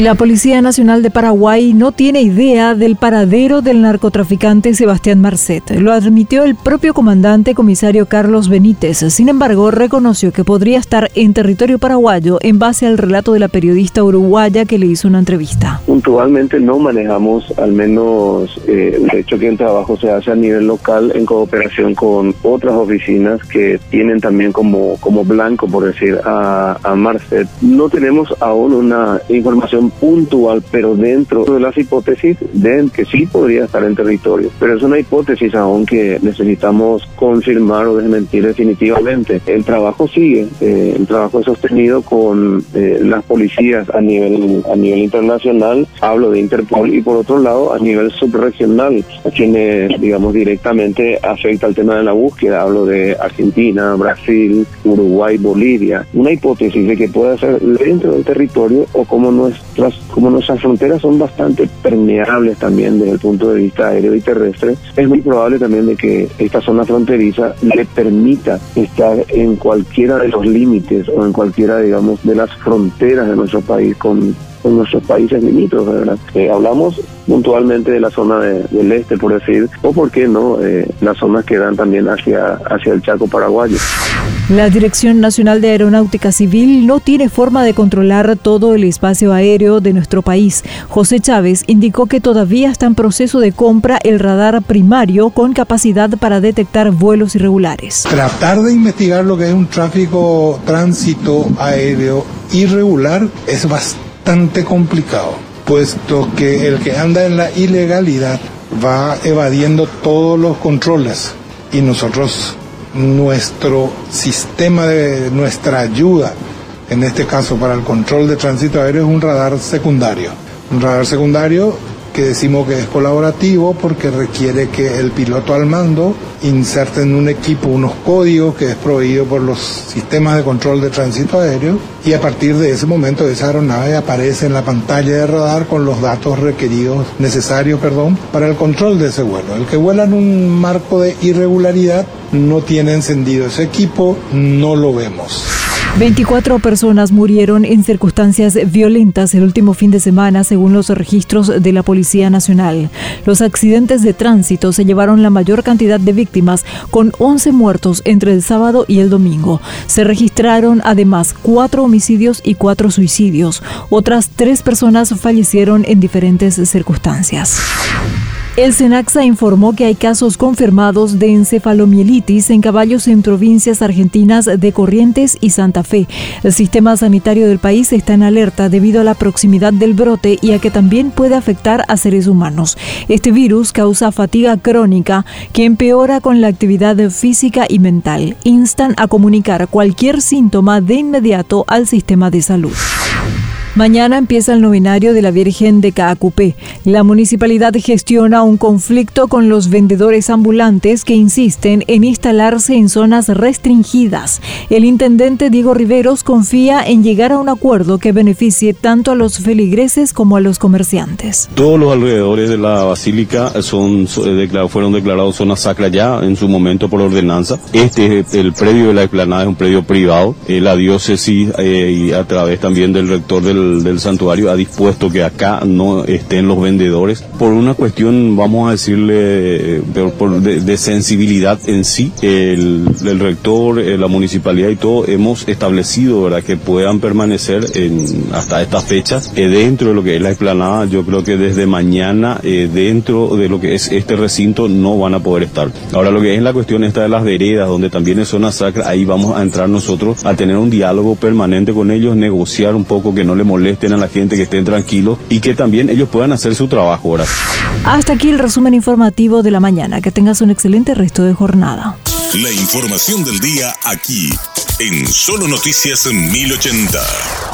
La Policía Nacional de Paraguay no tiene idea del paradero del narcotraficante Sebastián Marcet. Lo admitió el propio comandante comisario Carlos Benítez. Sin embargo, reconoció que podría estar en territorio paraguayo en base al relato de la periodista uruguaya que le hizo una entrevista. Puntualmente no manejamos, al menos, eh, de hecho que el trabajo se hace a nivel local en cooperación con otras oficinas que tienen también como, como blanco, por decir, a, a Marcet. No tenemos aún una información puntual, pero dentro de las hipótesis de que sí podría estar en territorio. Pero es una hipótesis aún que necesitamos confirmar o desmentir definitivamente. El trabajo sigue, eh, el trabajo es sostenido con eh, las policías a nivel a nivel internacional, hablo de Interpol, y por otro lado a nivel subregional, a quienes digamos directamente afecta el tema de la búsqueda, hablo de Argentina, Brasil, Uruguay, Bolivia. Una hipótesis de que pueda ser dentro del territorio o como nuestro como nuestras fronteras son bastante permeables también desde el punto de vista aéreo y terrestre, es muy probable también de que esta zona fronteriza le permita estar en cualquiera de los límites o en cualquiera, digamos, de las fronteras de nuestro país con, nuestros países limítrofes, ¿verdad? Eh, hablamos puntualmente de la zona del este, por decir, o por qué no, eh, las zonas que dan también hacia, hacia el Chaco paraguayo. La Dirección Nacional de Aeronáutica Civil no tiene forma de controlar todo el espacio aéreo de nuestro país. José Chávez indicó que todavía está en proceso de compra el radar primario con capacidad para detectar vuelos irregulares. Tratar de investigar lo que es un tráfico tránsito aéreo irregular es bastante complicado, puesto que el que anda en la ilegalidad va evadiendo todos los controles y nosotros nuestro sistema de nuestra ayuda, en este caso para el control de tránsito aéreo, es un radar secundario. Un radar secundario que decimos que es colaborativo porque requiere que el piloto al mando inserte en un equipo unos códigos que es proveído por los sistemas de control de tránsito aéreo y a partir de ese momento esa aeronave aparece en la pantalla de radar con los datos requeridos, necesarios, perdón, para el control de ese vuelo. El que vuela en un marco de irregularidad no tiene encendido ese equipo, no lo vemos. 24 personas murieron en circunstancias violentas el último fin de semana, según los registros de la Policía Nacional. Los accidentes de tránsito se llevaron la mayor cantidad de víctimas, con 11 muertos entre el sábado y el domingo. Se registraron además cuatro homicidios y cuatro suicidios. Otras tres personas fallecieron en diferentes circunstancias. El SENAXA informó que hay casos confirmados de encefalomielitis en caballos en provincias argentinas de Corrientes y Santa Fe. El sistema sanitario del país está en alerta debido a la proximidad del brote y a que también puede afectar a seres humanos. Este virus causa fatiga crónica que empeora con la actividad física y mental. Instan a comunicar cualquier síntoma de inmediato al sistema de salud. Mañana empieza el novenario de la Virgen de Caacupé. La municipalidad gestiona un conflicto con los vendedores ambulantes que insisten en instalarse en zonas restringidas. El intendente Diego Riveros confía en llegar a un acuerdo que beneficie tanto a los feligreses como a los comerciantes. Todos los alrededores de la basílica eh, fueron declarados zona sacra ya en su momento por ordenanza. Este, el predio de la explanada es un predio privado. Eh, la diócesis eh, y a través también del rector del del, santuario ha dispuesto que acá no estén los vendedores por una cuestión, vamos a decirle, de, sensibilidad en sí. El, rector, eh, la municipalidad y todo hemos establecido ¿verdad? que puedan permanecer en, hasta estas fechas eh, dentro de lo que es la explanada. Yo creo que desde mañana eh, dentro de lo que es este recinto no van a poder estar. Ahora lo que es la cuestión esta de las veredas, donde también es zona sacra, ahí vamos a entrar nosotros a tener un diálogo permanente con ellos, negociar un poco que no le molesten a la gente, que estén tranquilos y que también ellos puedan hacer su trabajo ahora. Hasta aquí el resumen informativo de la mañana. Que tengas un excelente resto de jornada. La información del día aquí, en Solo Noticias 1080.